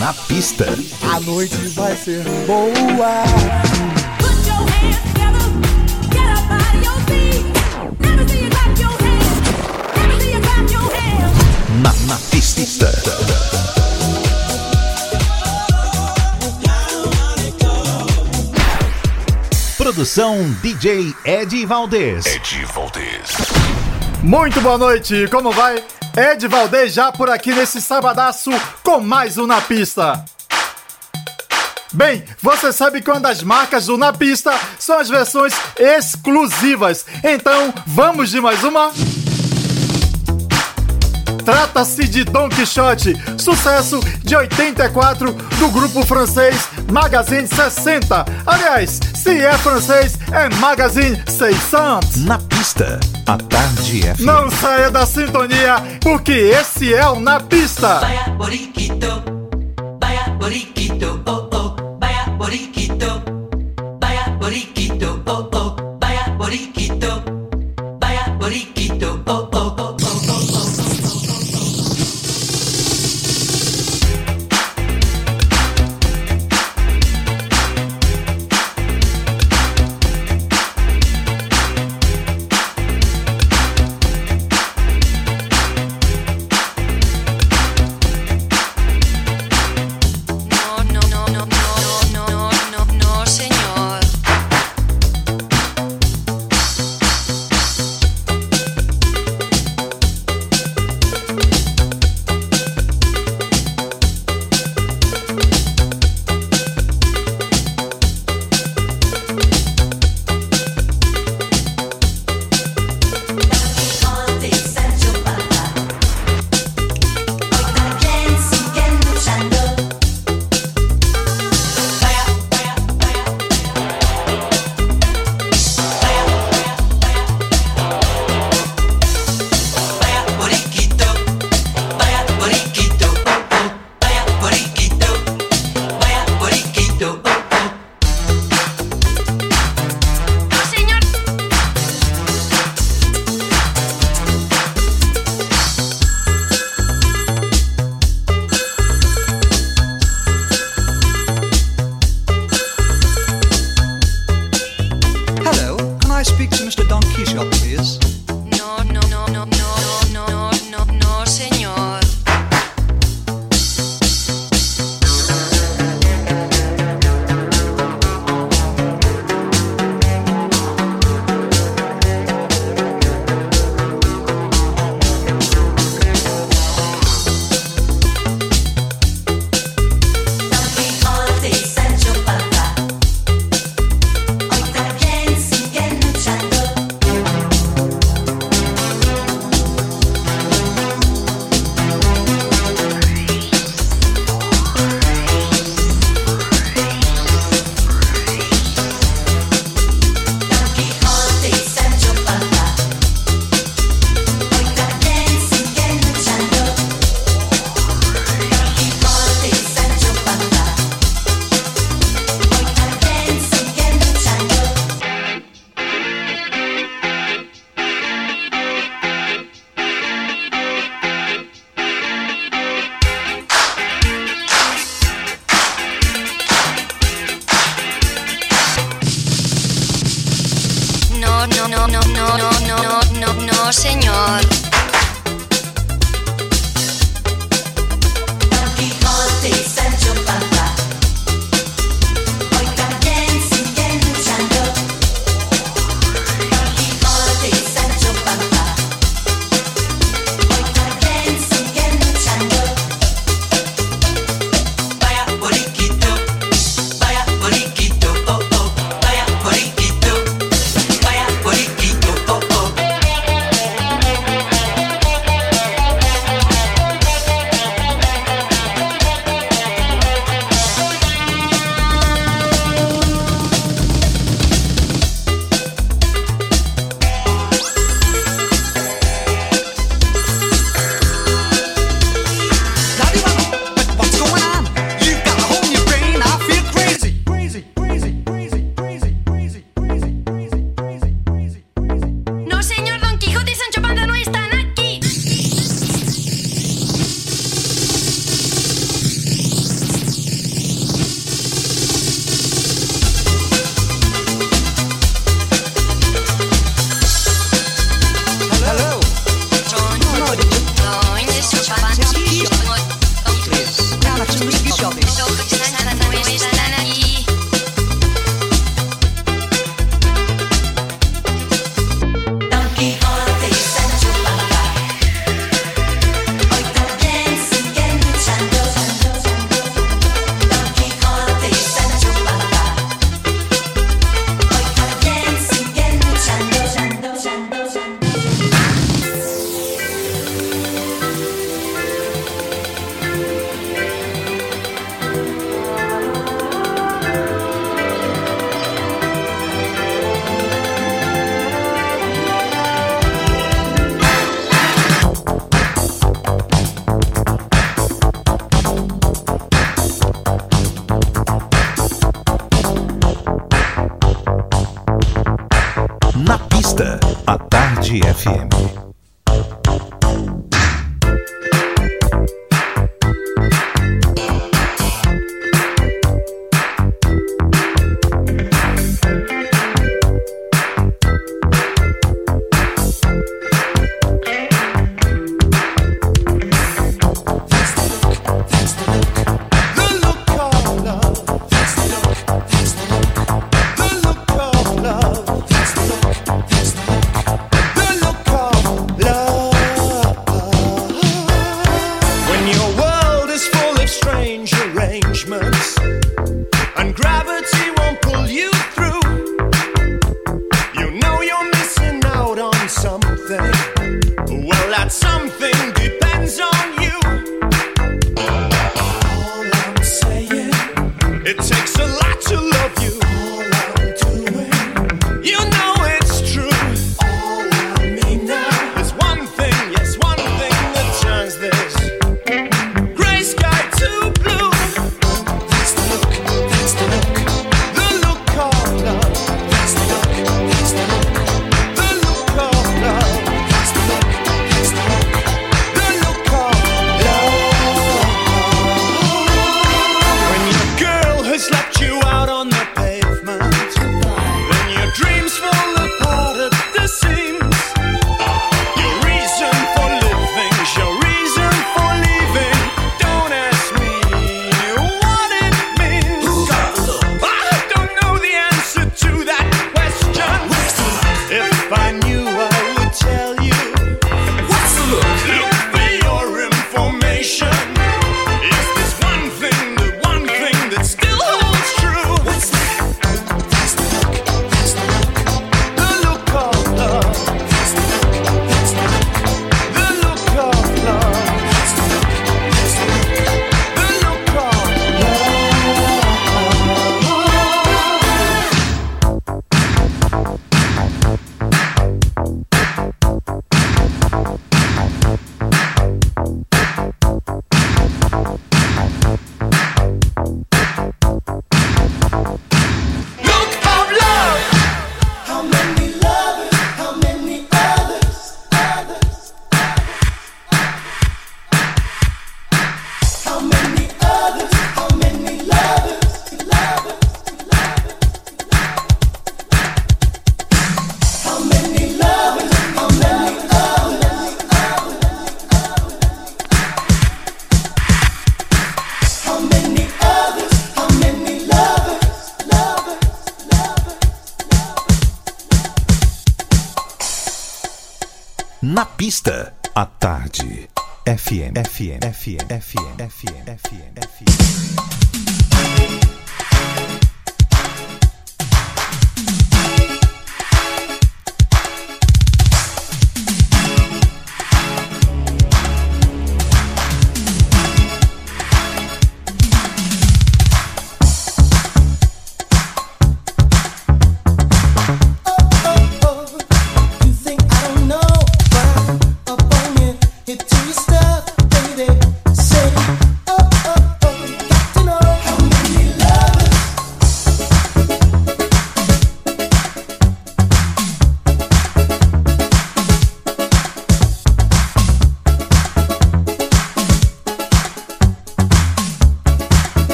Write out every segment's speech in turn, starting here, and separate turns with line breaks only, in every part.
na pista.
A noite vai ser boa.
Na, na pista. Produção DJ Ed Valdez.
Ed Valdez.
Muito boa noite, como vai? Ed Valdez já por aqui nesse sabadaço com mais um Na Pista. Bem, você sabe que uma das marcas do Na Pista são as versões exclusivas. Então, vamos de mais uma? Trata-se de Don Quixote, sucesso de 84 do grupo francês Magazine 60. Aliás, se é francês, é Magazine 600.
Na pista, a tarde é.
Não saia da sintonia, porque esse é o Na Pista.
Boriquito, boriquito,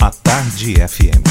A
Tarde FM.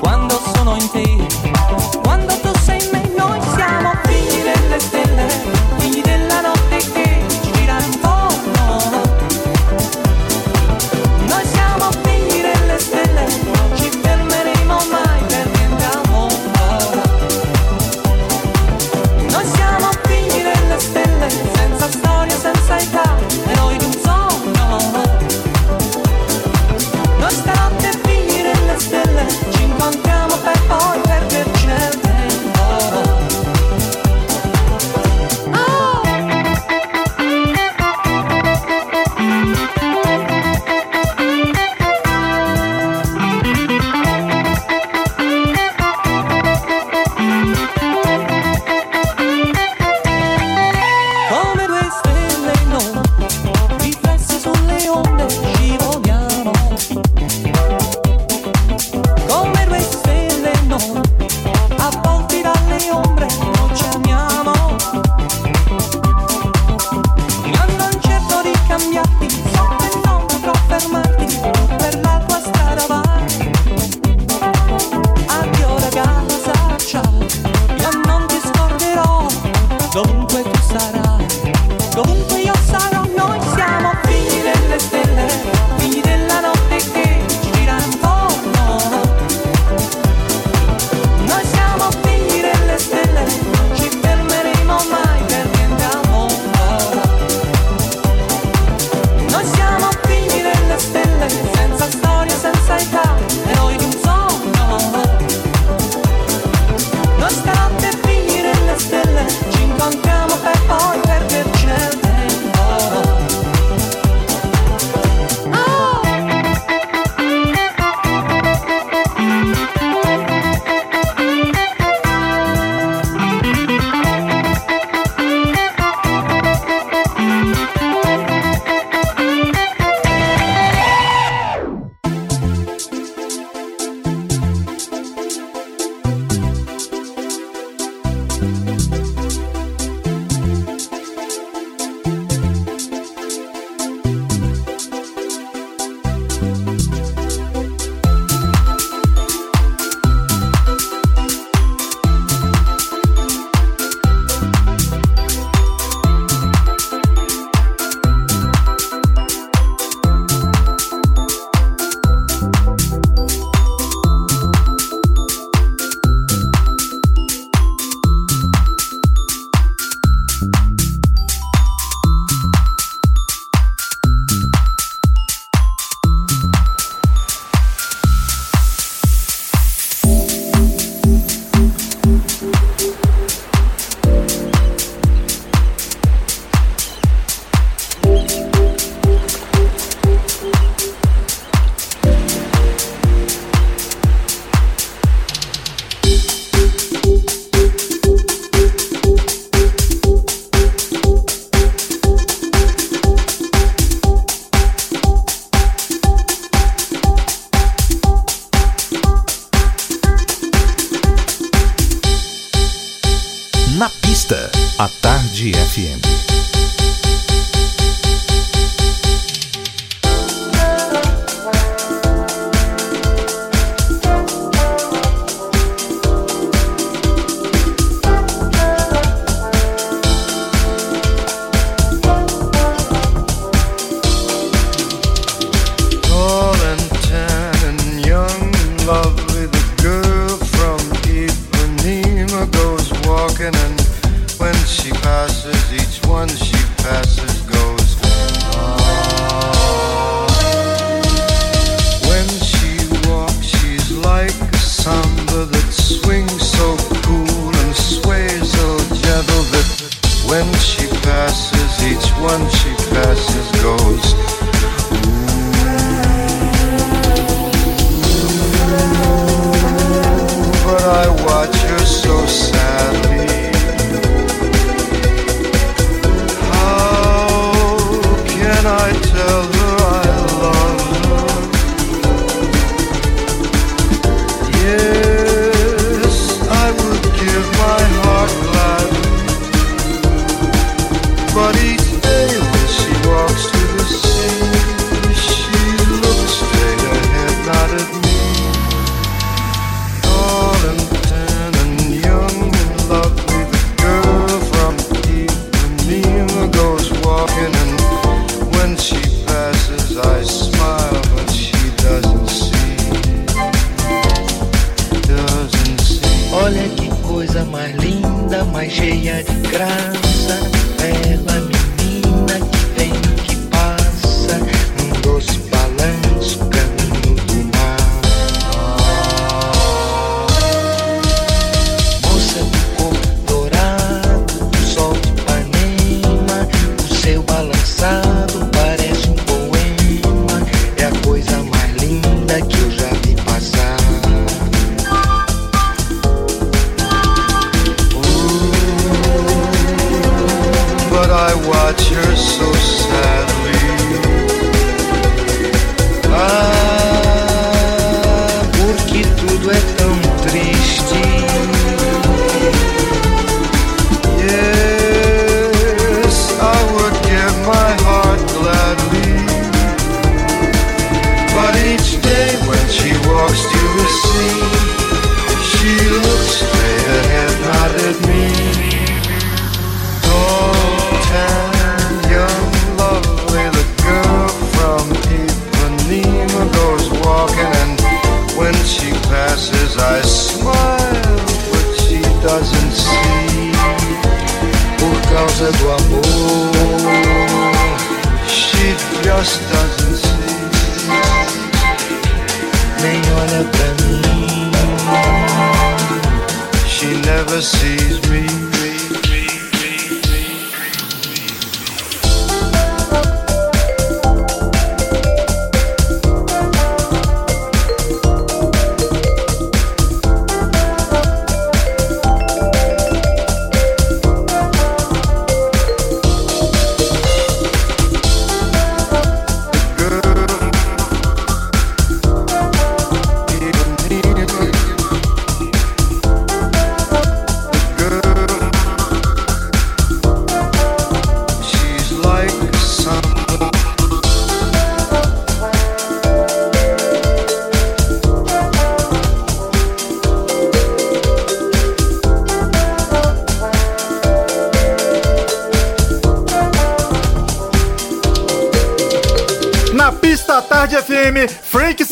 Quando sono in te.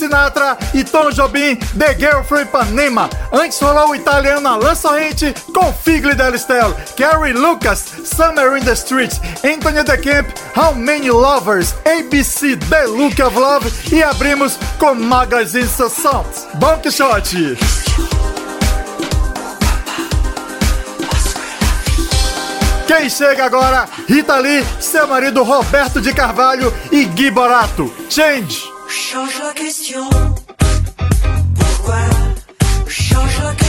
Sinatra e Tom Jobim, The Girl from Ipanema. Antes rolou o italiano Alan Sorrente com Figli del Carrie Gary Lucas, Summer in the Streets, Anthony The Camp, How Many Lovers, ABC The Look of Love e abrimos com Magazine Sessions. Bom que shot! Quem chega agora? Rita Lee, seu marido Roberto de Carvalho e Gui Borato. Change!
Change la question. Pourquoi? Change la question.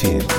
10.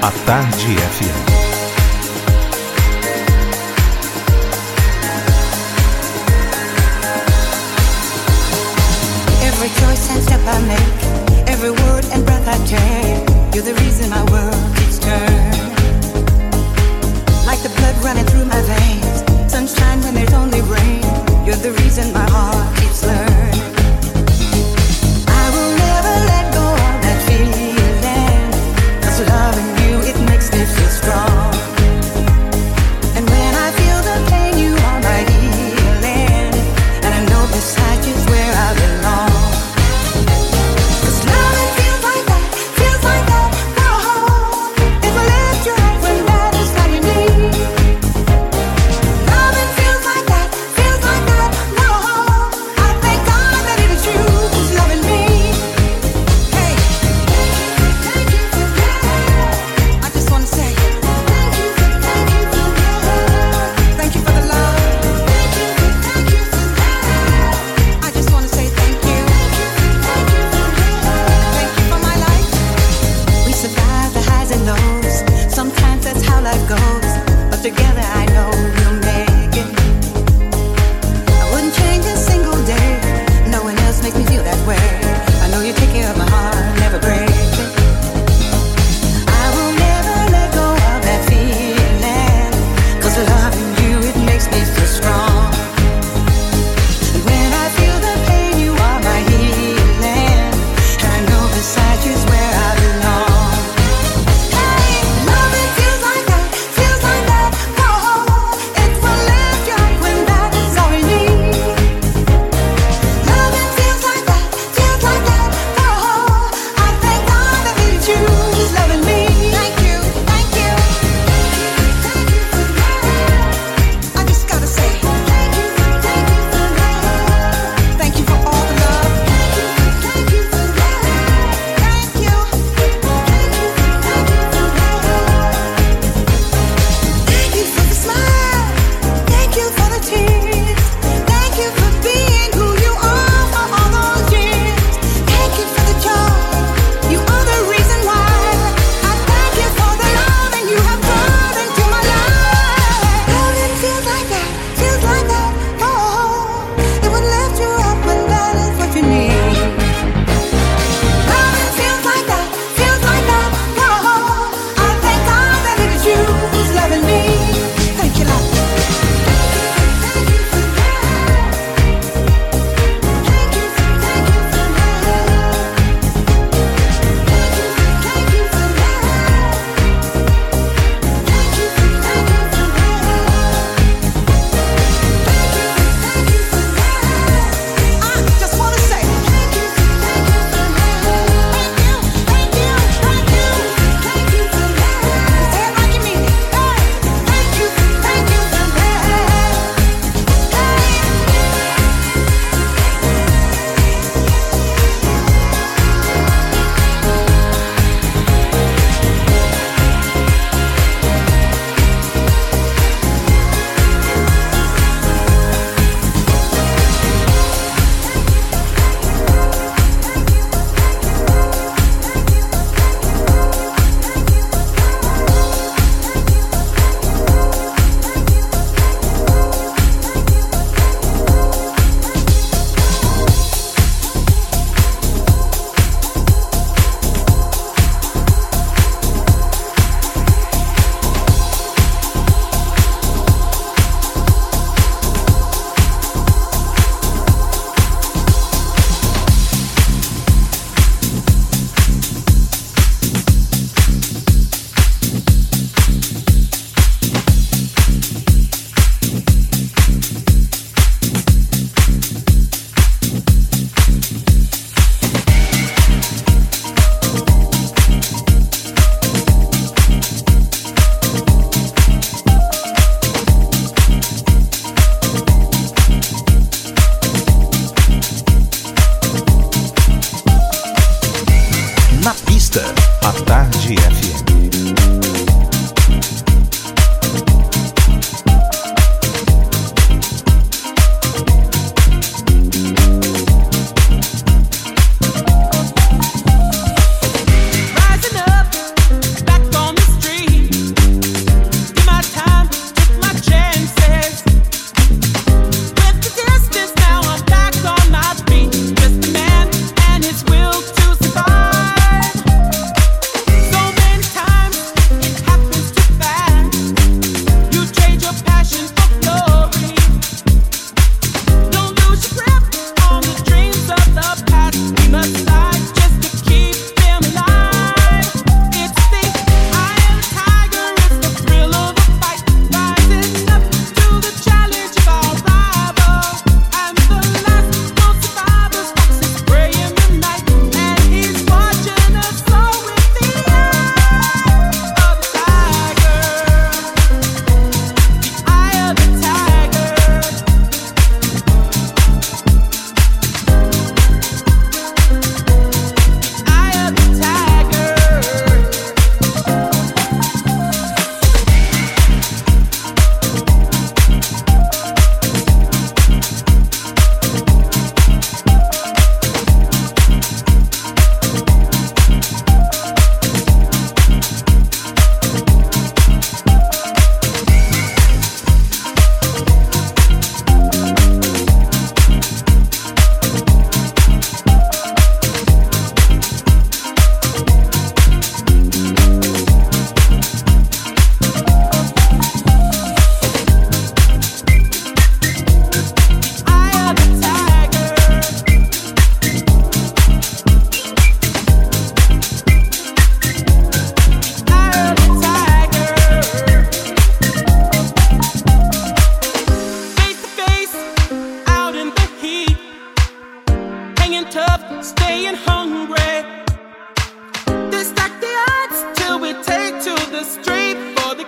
A
Tarde FM.
Every choice and step I make, every word and breath I take, you're the reason I work.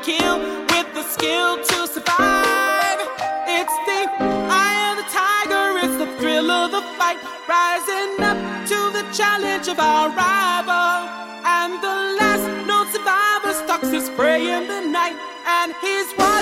kill with the skill to survive. It's the eye of the tiger, it's the thrill of the fight, rising up to the challenge of our rival. And the last known survivor stalks his prey in the night, and he's one.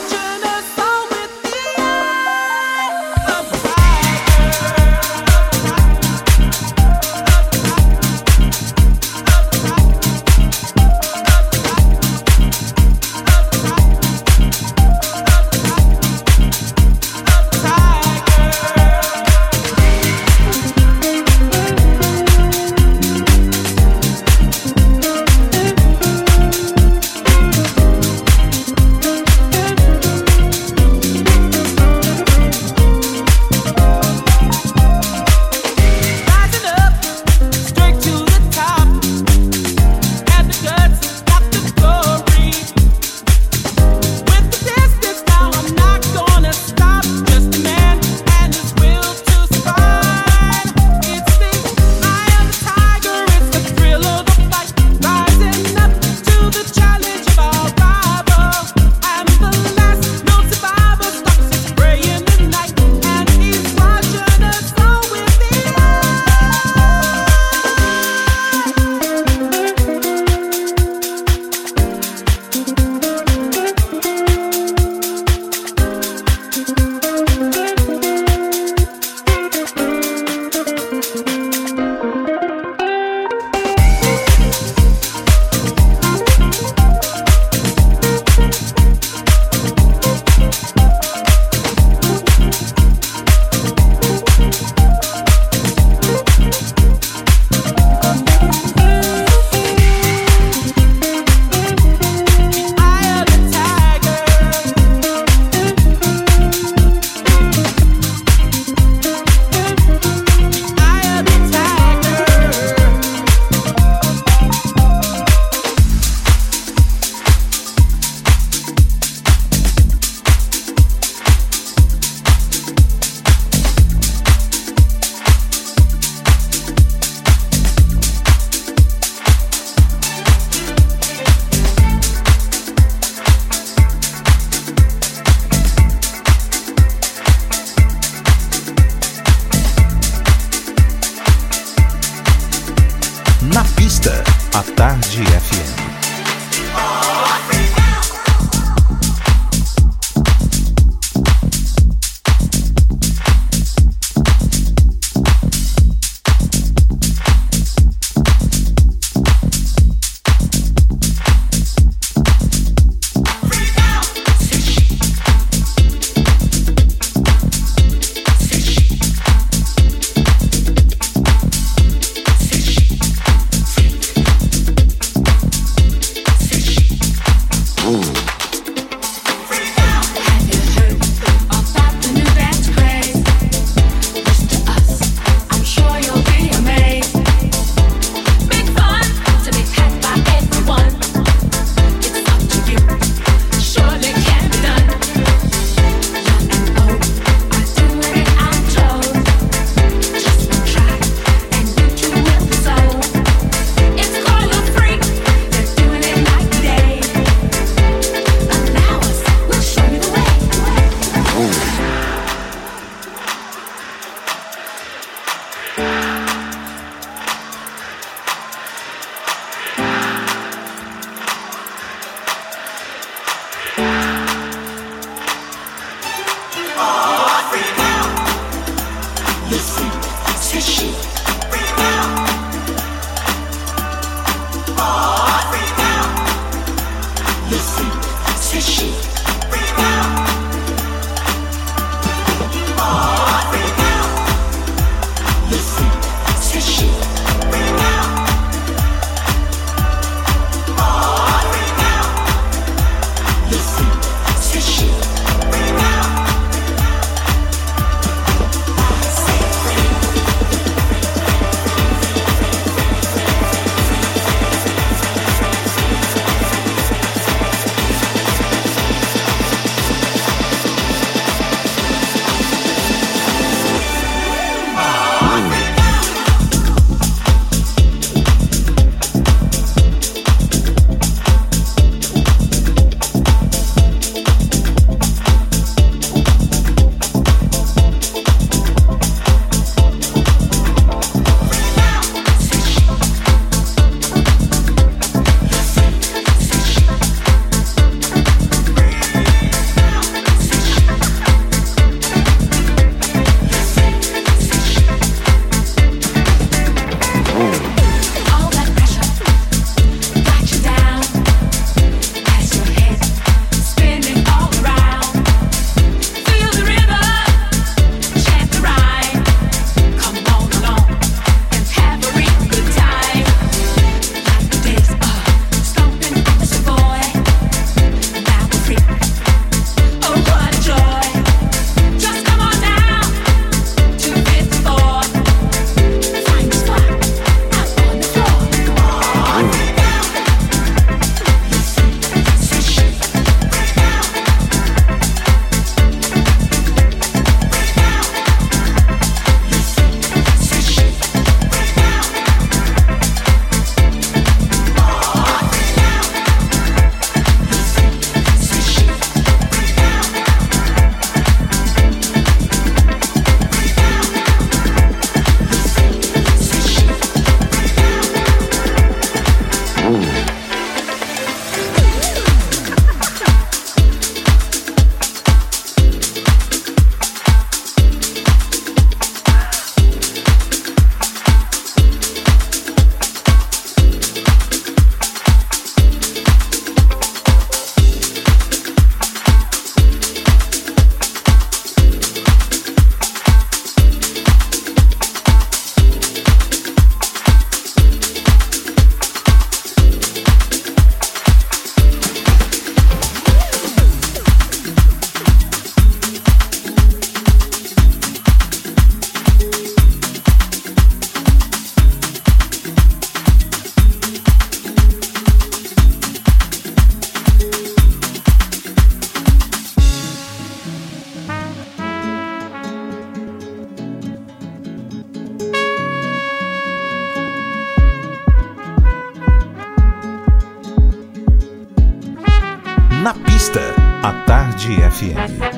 Na pista, a Tarde FM.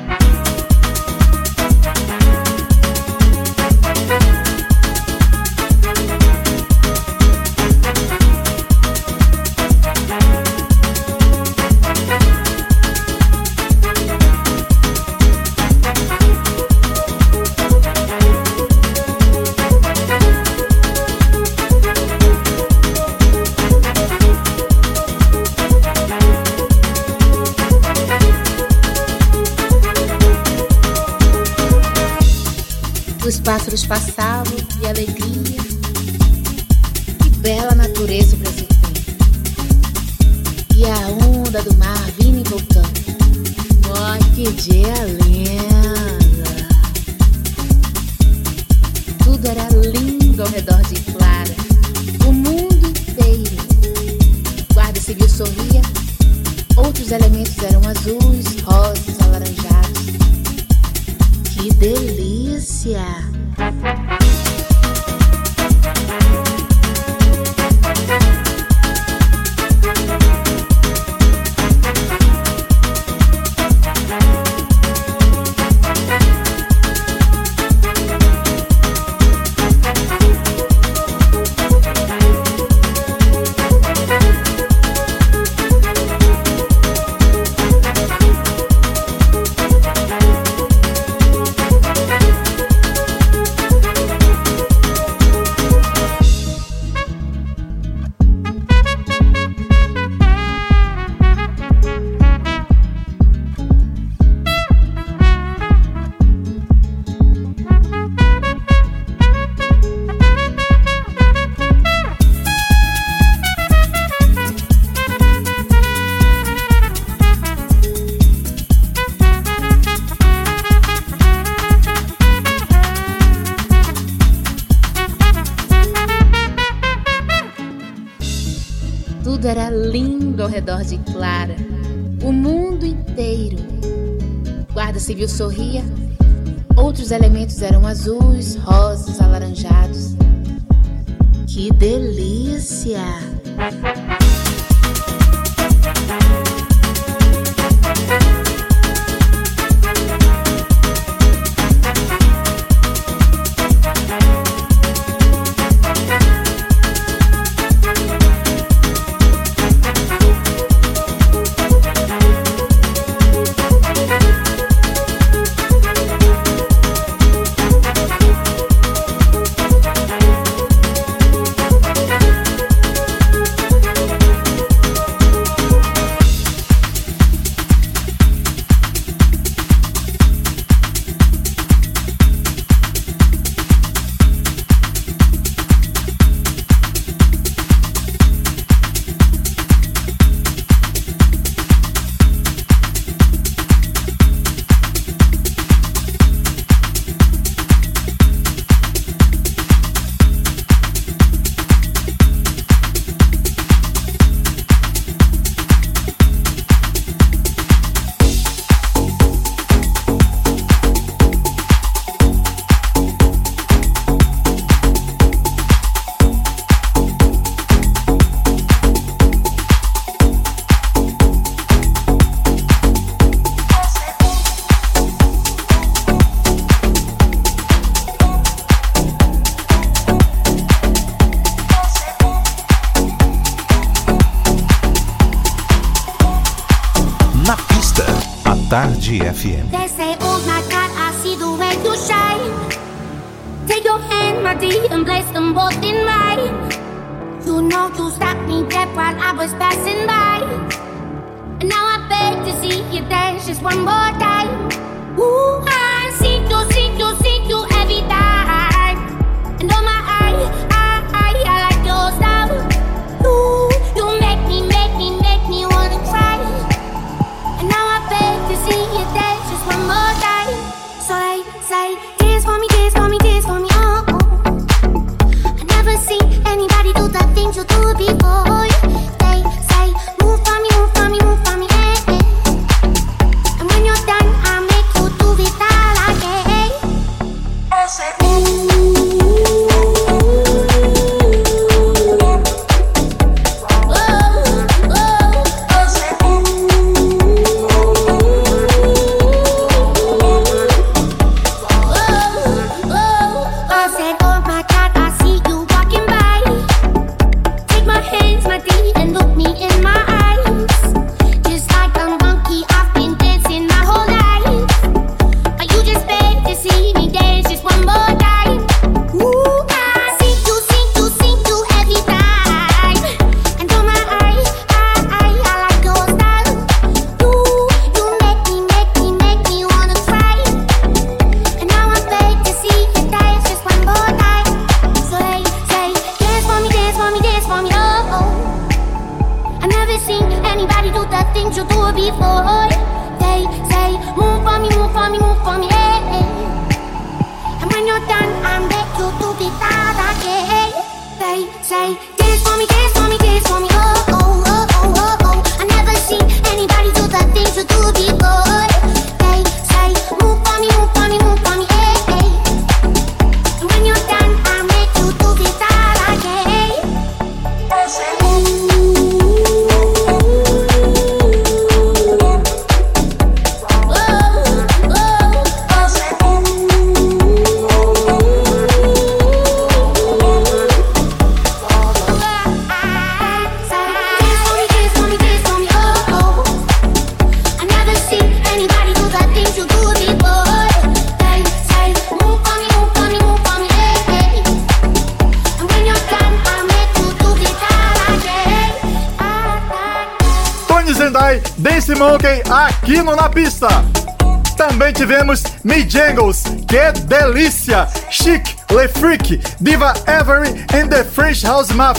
Passavam de alegria.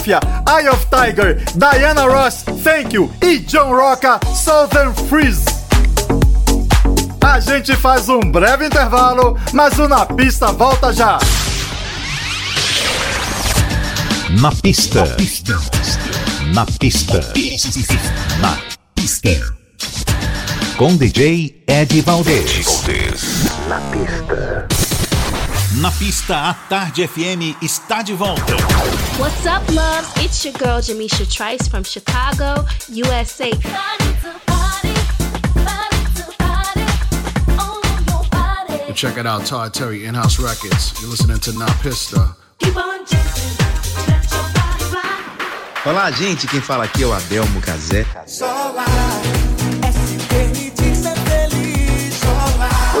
Mafia, Eye of Tiger, Diana Ross, Thank You e John Rocca, Southern Freeze. A gente faz um breve intervalo, mas o Na Pista volta já.
Na pista. Na pista. Na pista. Com DJ Ed Valdez. Na pista. Na pista, a Tarde FM está de volta.
What's up, loves? It's your girl Jamisha Trice from Chicago, USA.
Check it out, Todd Terry, In House Records. You're listening to Na Pista.
Olá, gente. Quem fala aqui é o Adelmo Cazé.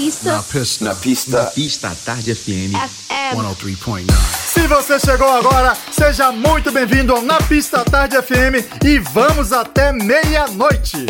pista.
Na Pista.
Na pista.
Na Pista Tarde FM.
FM.
103.9.
Se você chegou agora, seja muito bem-vindo ao Na Pista Tarde FM e vamos até meia-noite.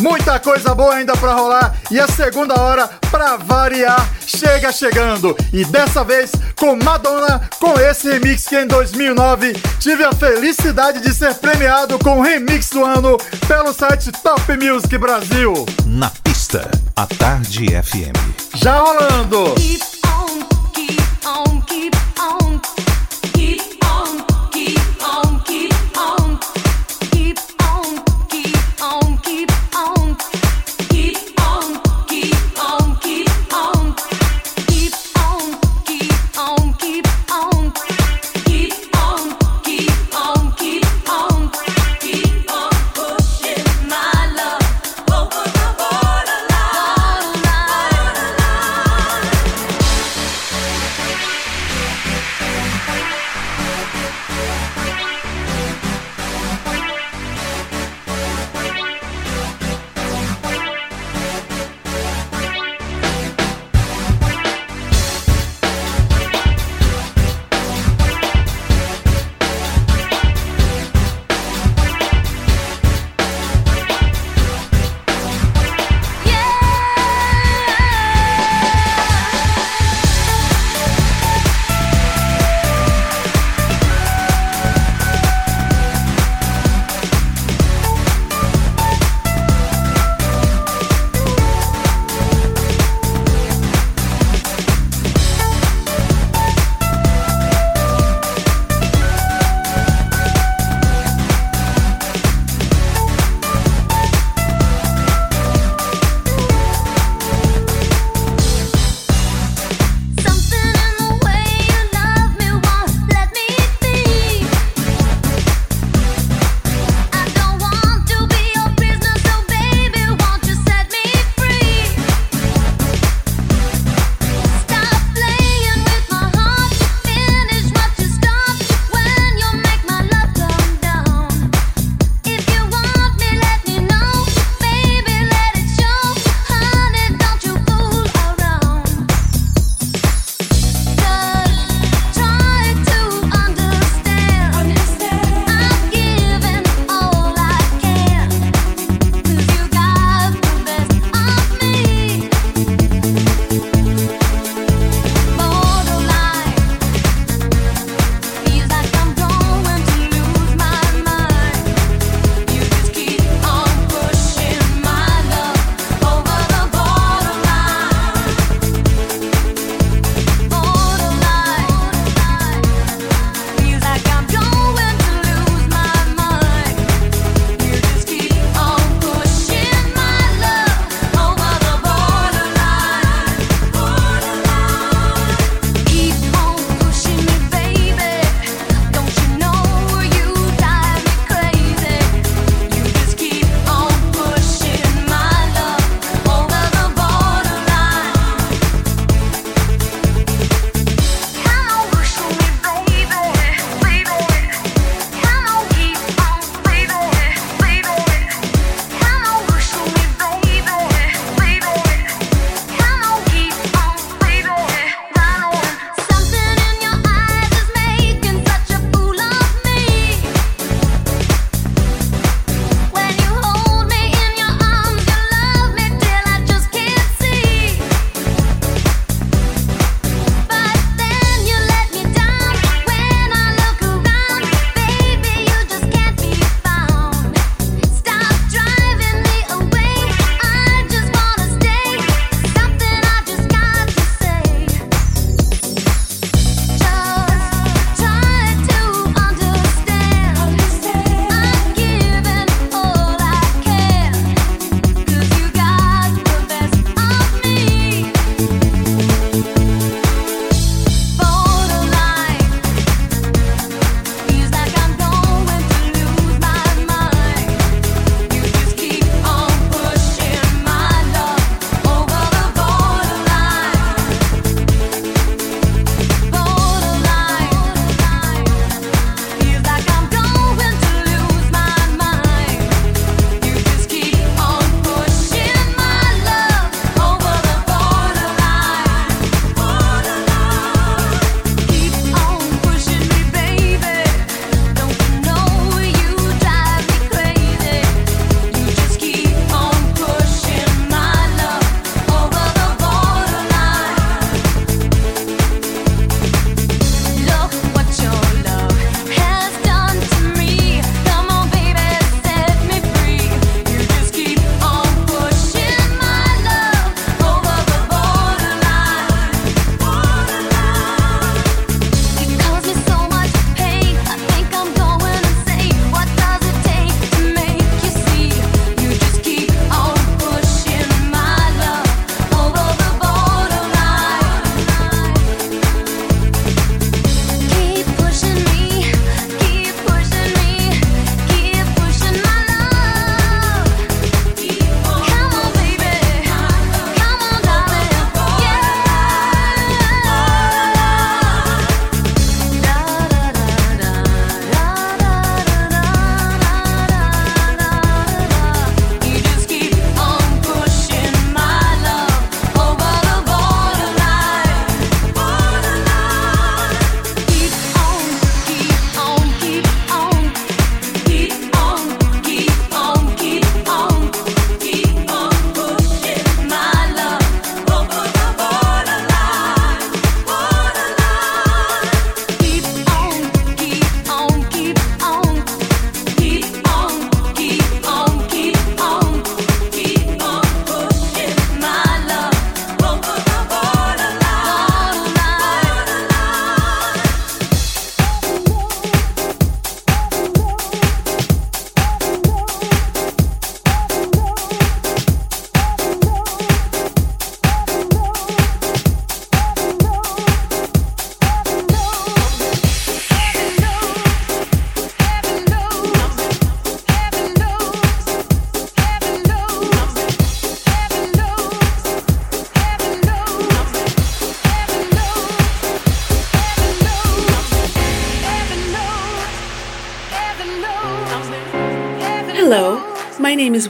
Muita coisa boa ainda pra rolar e a segunda hora, pra variar, chega chegando. E dessa vez com Madonna, com esse remix que em 2009 tive a felicidade de ser premiado com o remix do ano pelo site Top Music Brasil.
Na pista, a Tarde FM.
Já rolando!
Keep on, keep on, keep on.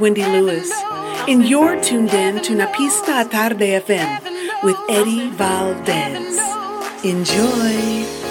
Wendy Lewis, and you're tuned in to Napista Tarde FM with Eddie Valdez. Enjoy!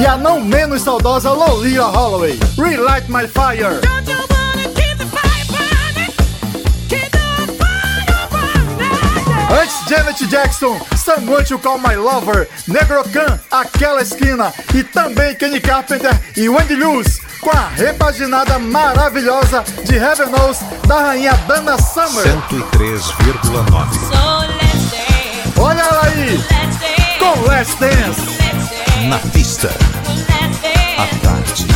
E a não menos saudosa Lolia Holloway. Relight My Fire. Antes Janet Jackson, to Call My Lover, Negro Khan, Aquela Esquina e também Kenny Carpenter e Wendy Lewis com a repaginada maravilhosa de Heaven Knows da rainha Dana Summer.
103,9.
Olha ela aí, com Let's Dance.
Na pista. À tarde.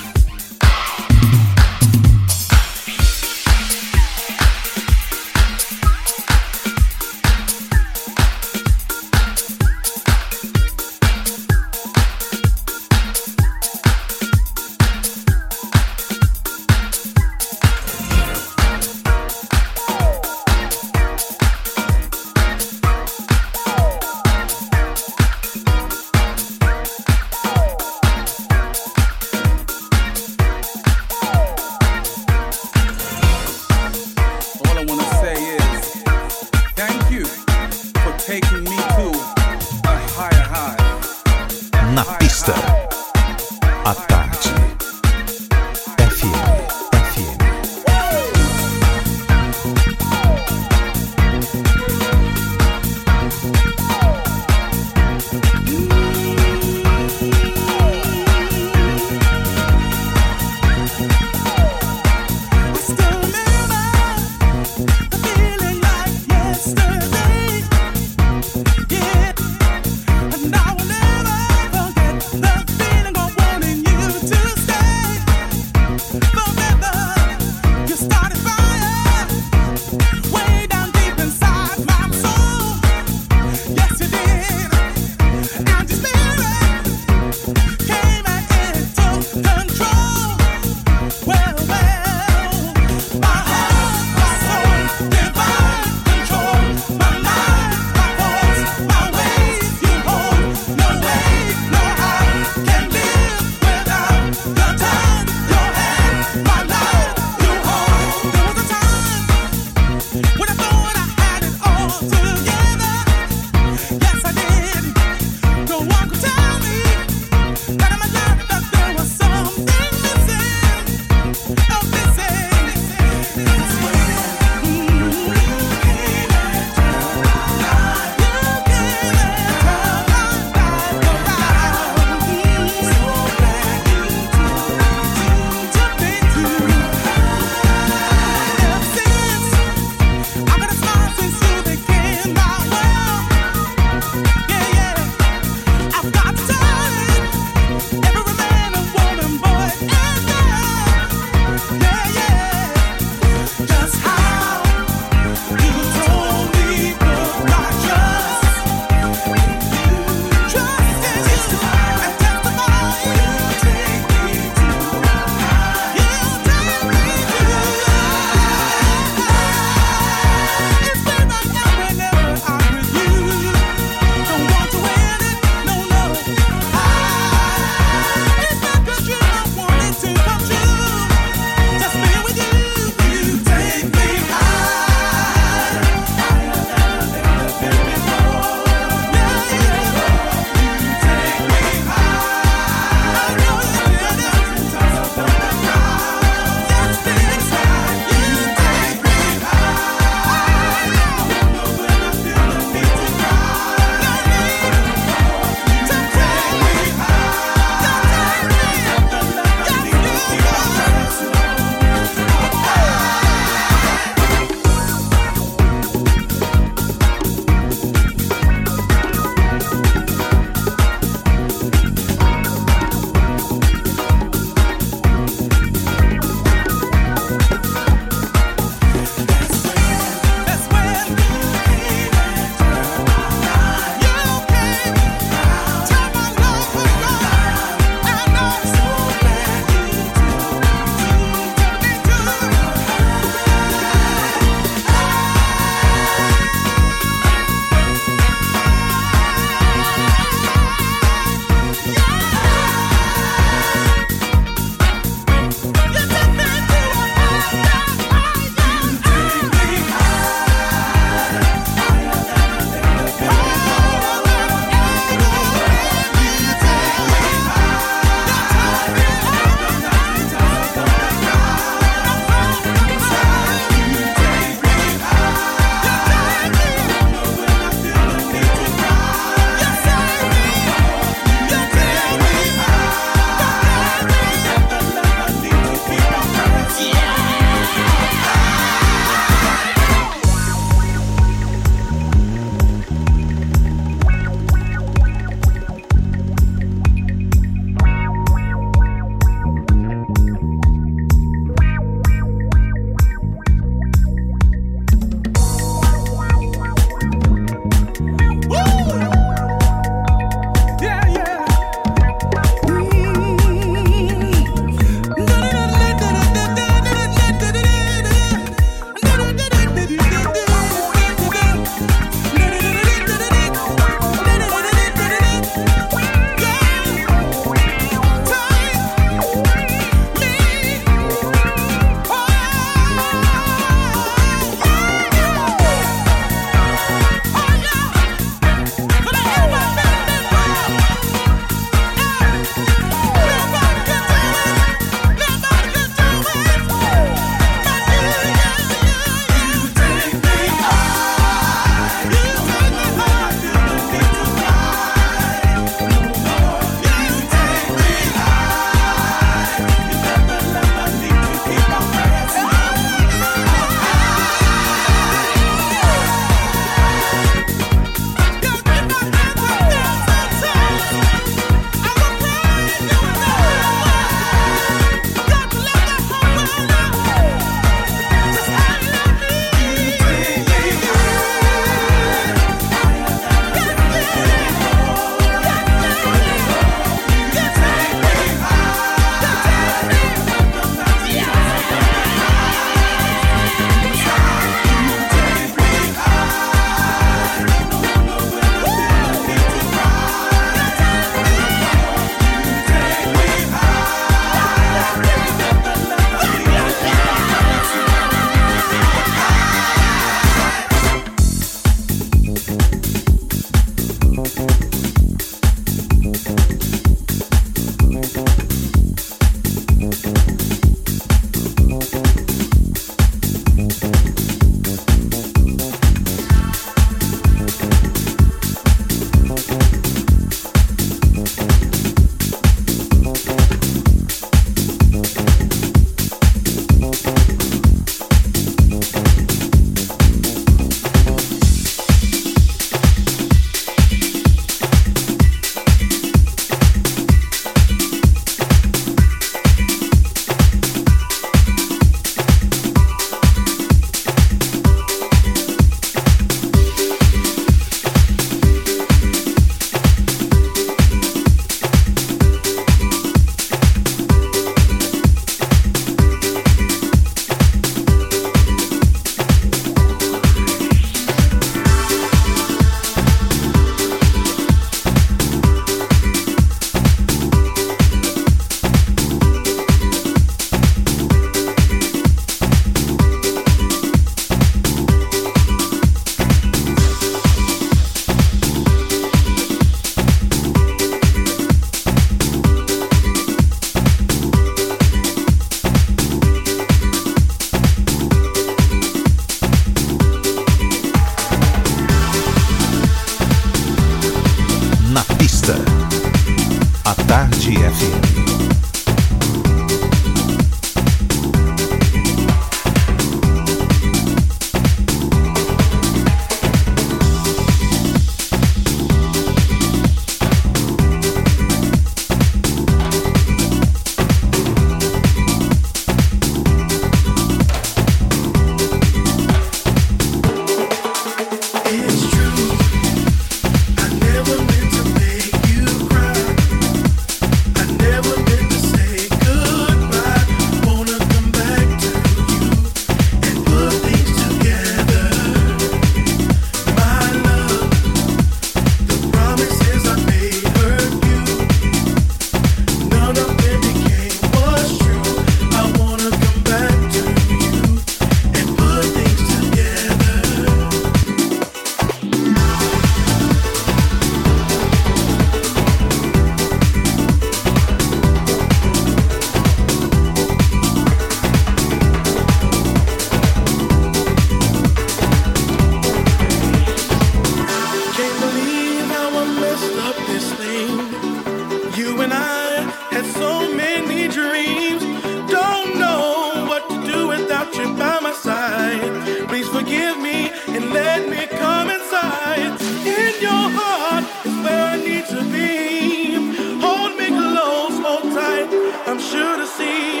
I'm sure to see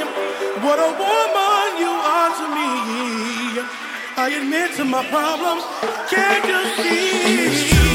what a woman you are to me. I admit to my problems, can't you see?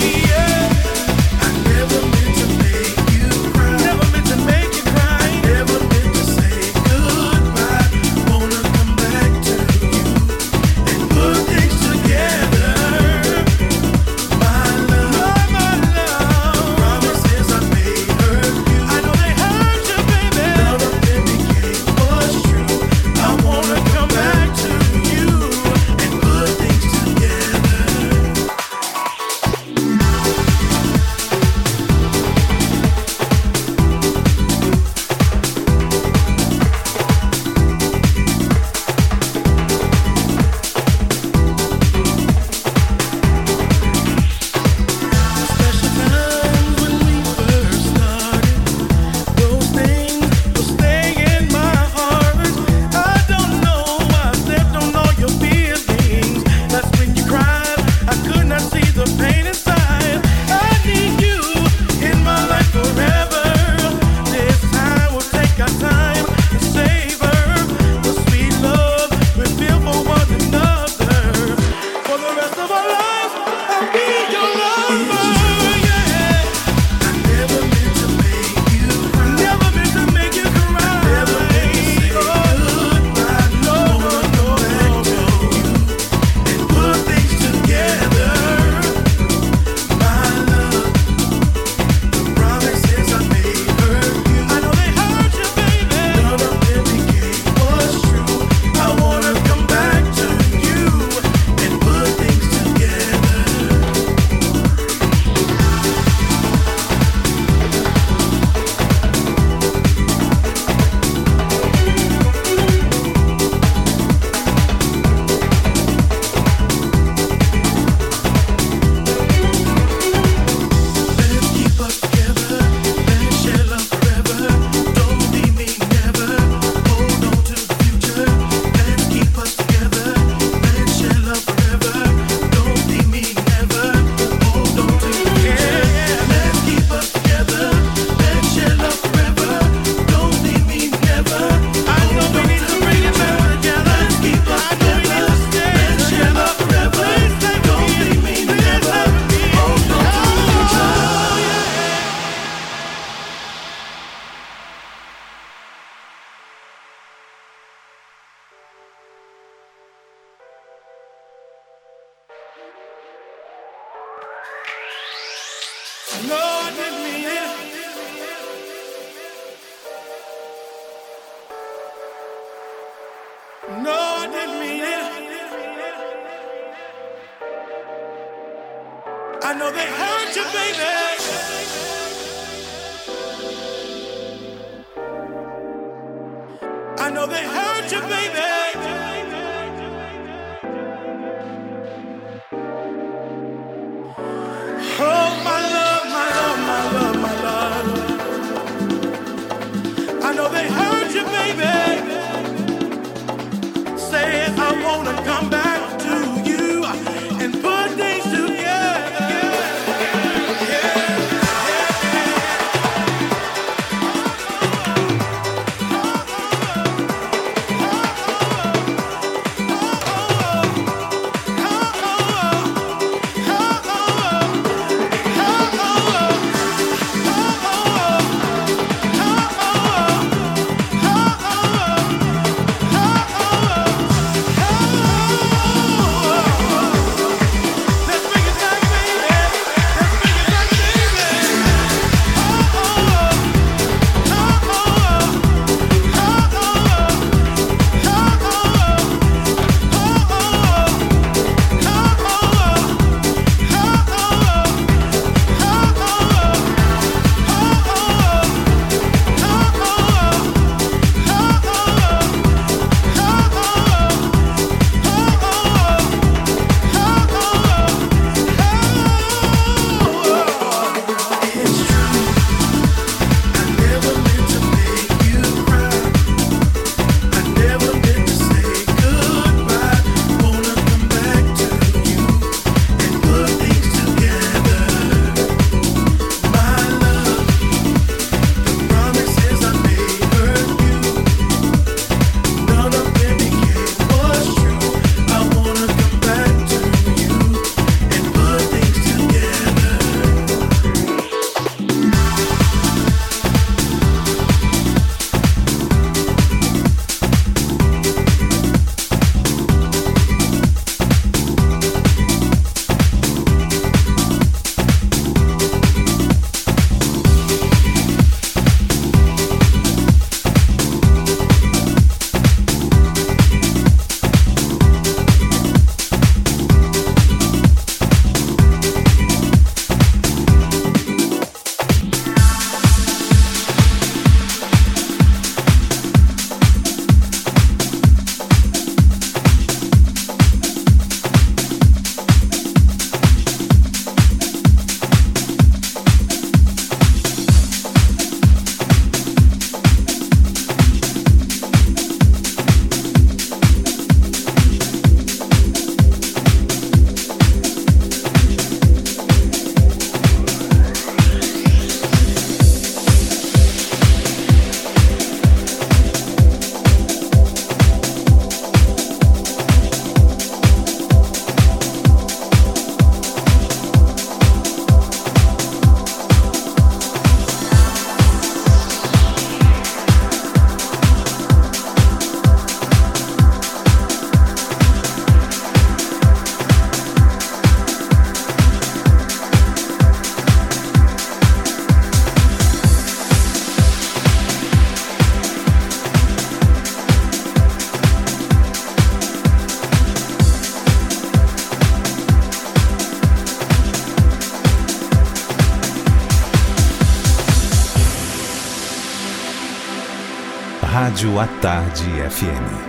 Rádio à Tarde FM.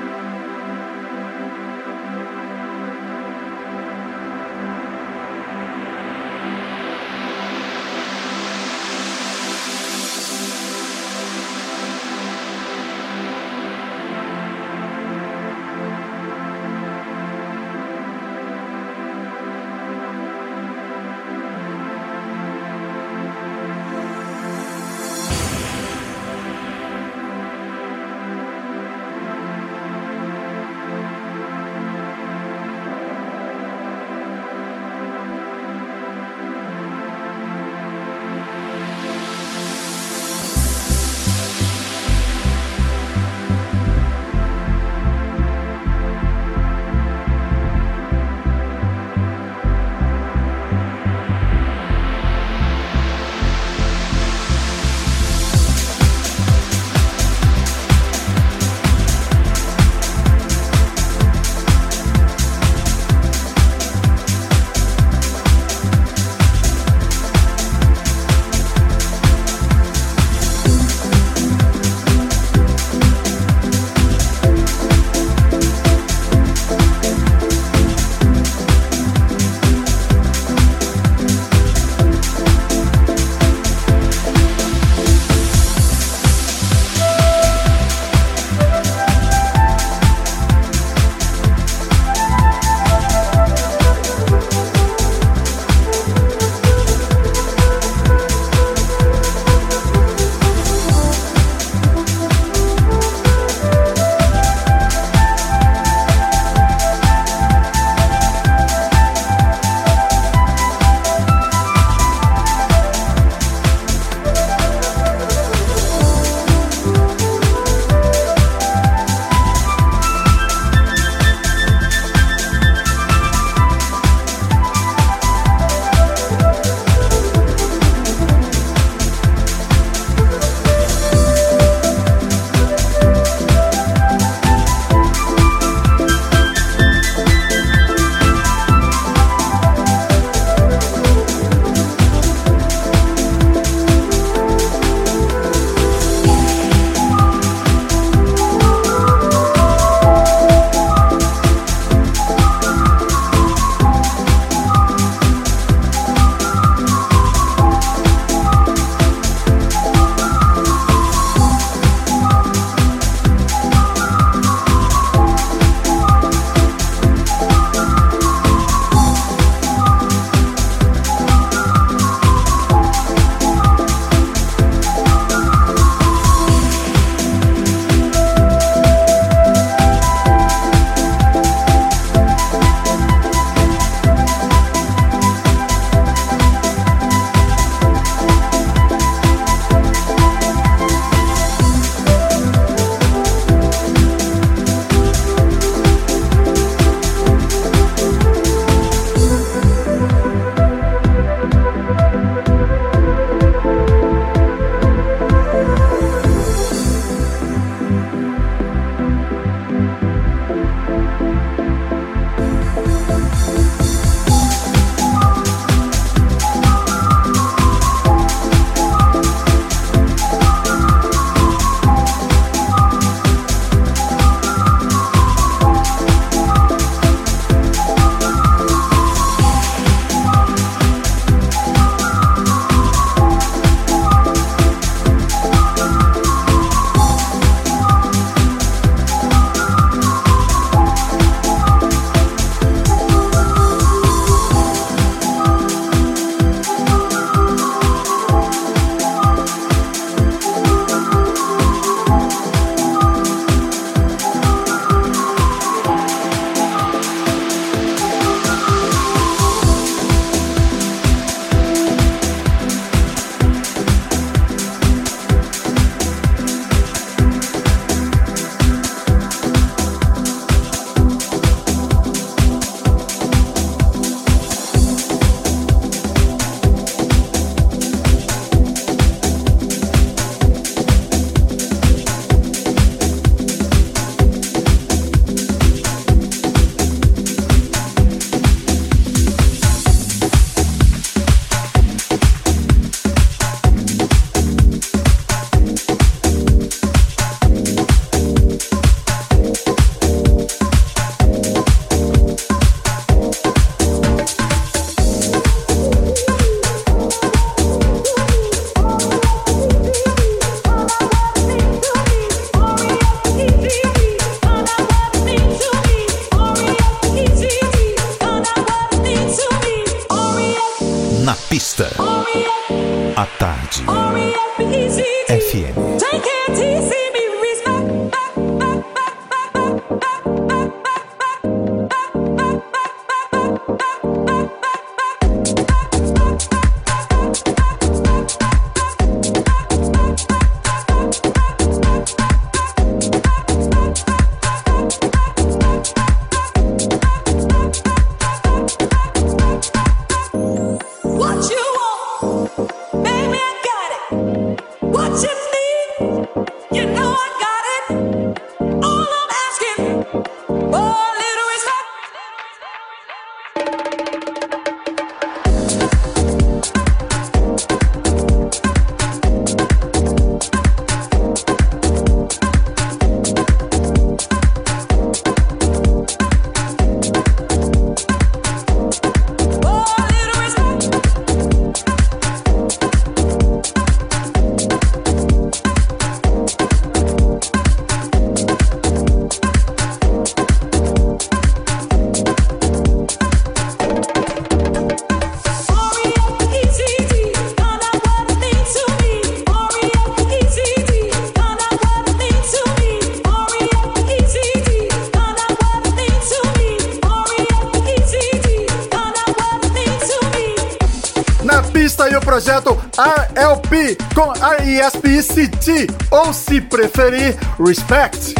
Projeto RLP com R-E-S-P-E-C-T, ou se preferir, Respect.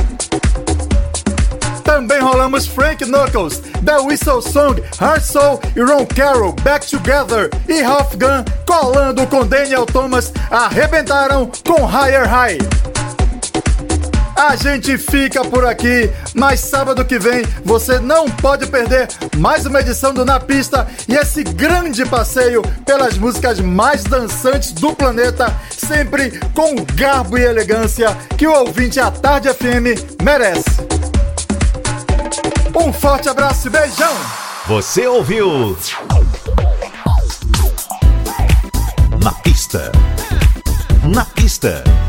Também rolamos Frank Knuckles, The Whistle Song, Heart Soul e Ron Carroll, Back Together e Half Gun colando com Daniel Thomas, arrebentaram com Higher High. A gente fica por aqui, mas sábado que vem você não pode perder mais uma edição do Na Pista e esse grande passeio pelas músicas mais dançantes do planeta, sempre com o garbo e elegância que o ouvinte à Tarde FM merece. Um forte abraço e beijão!
Você ouviu? Na pista. Na pista. Na, na pista. Na pista.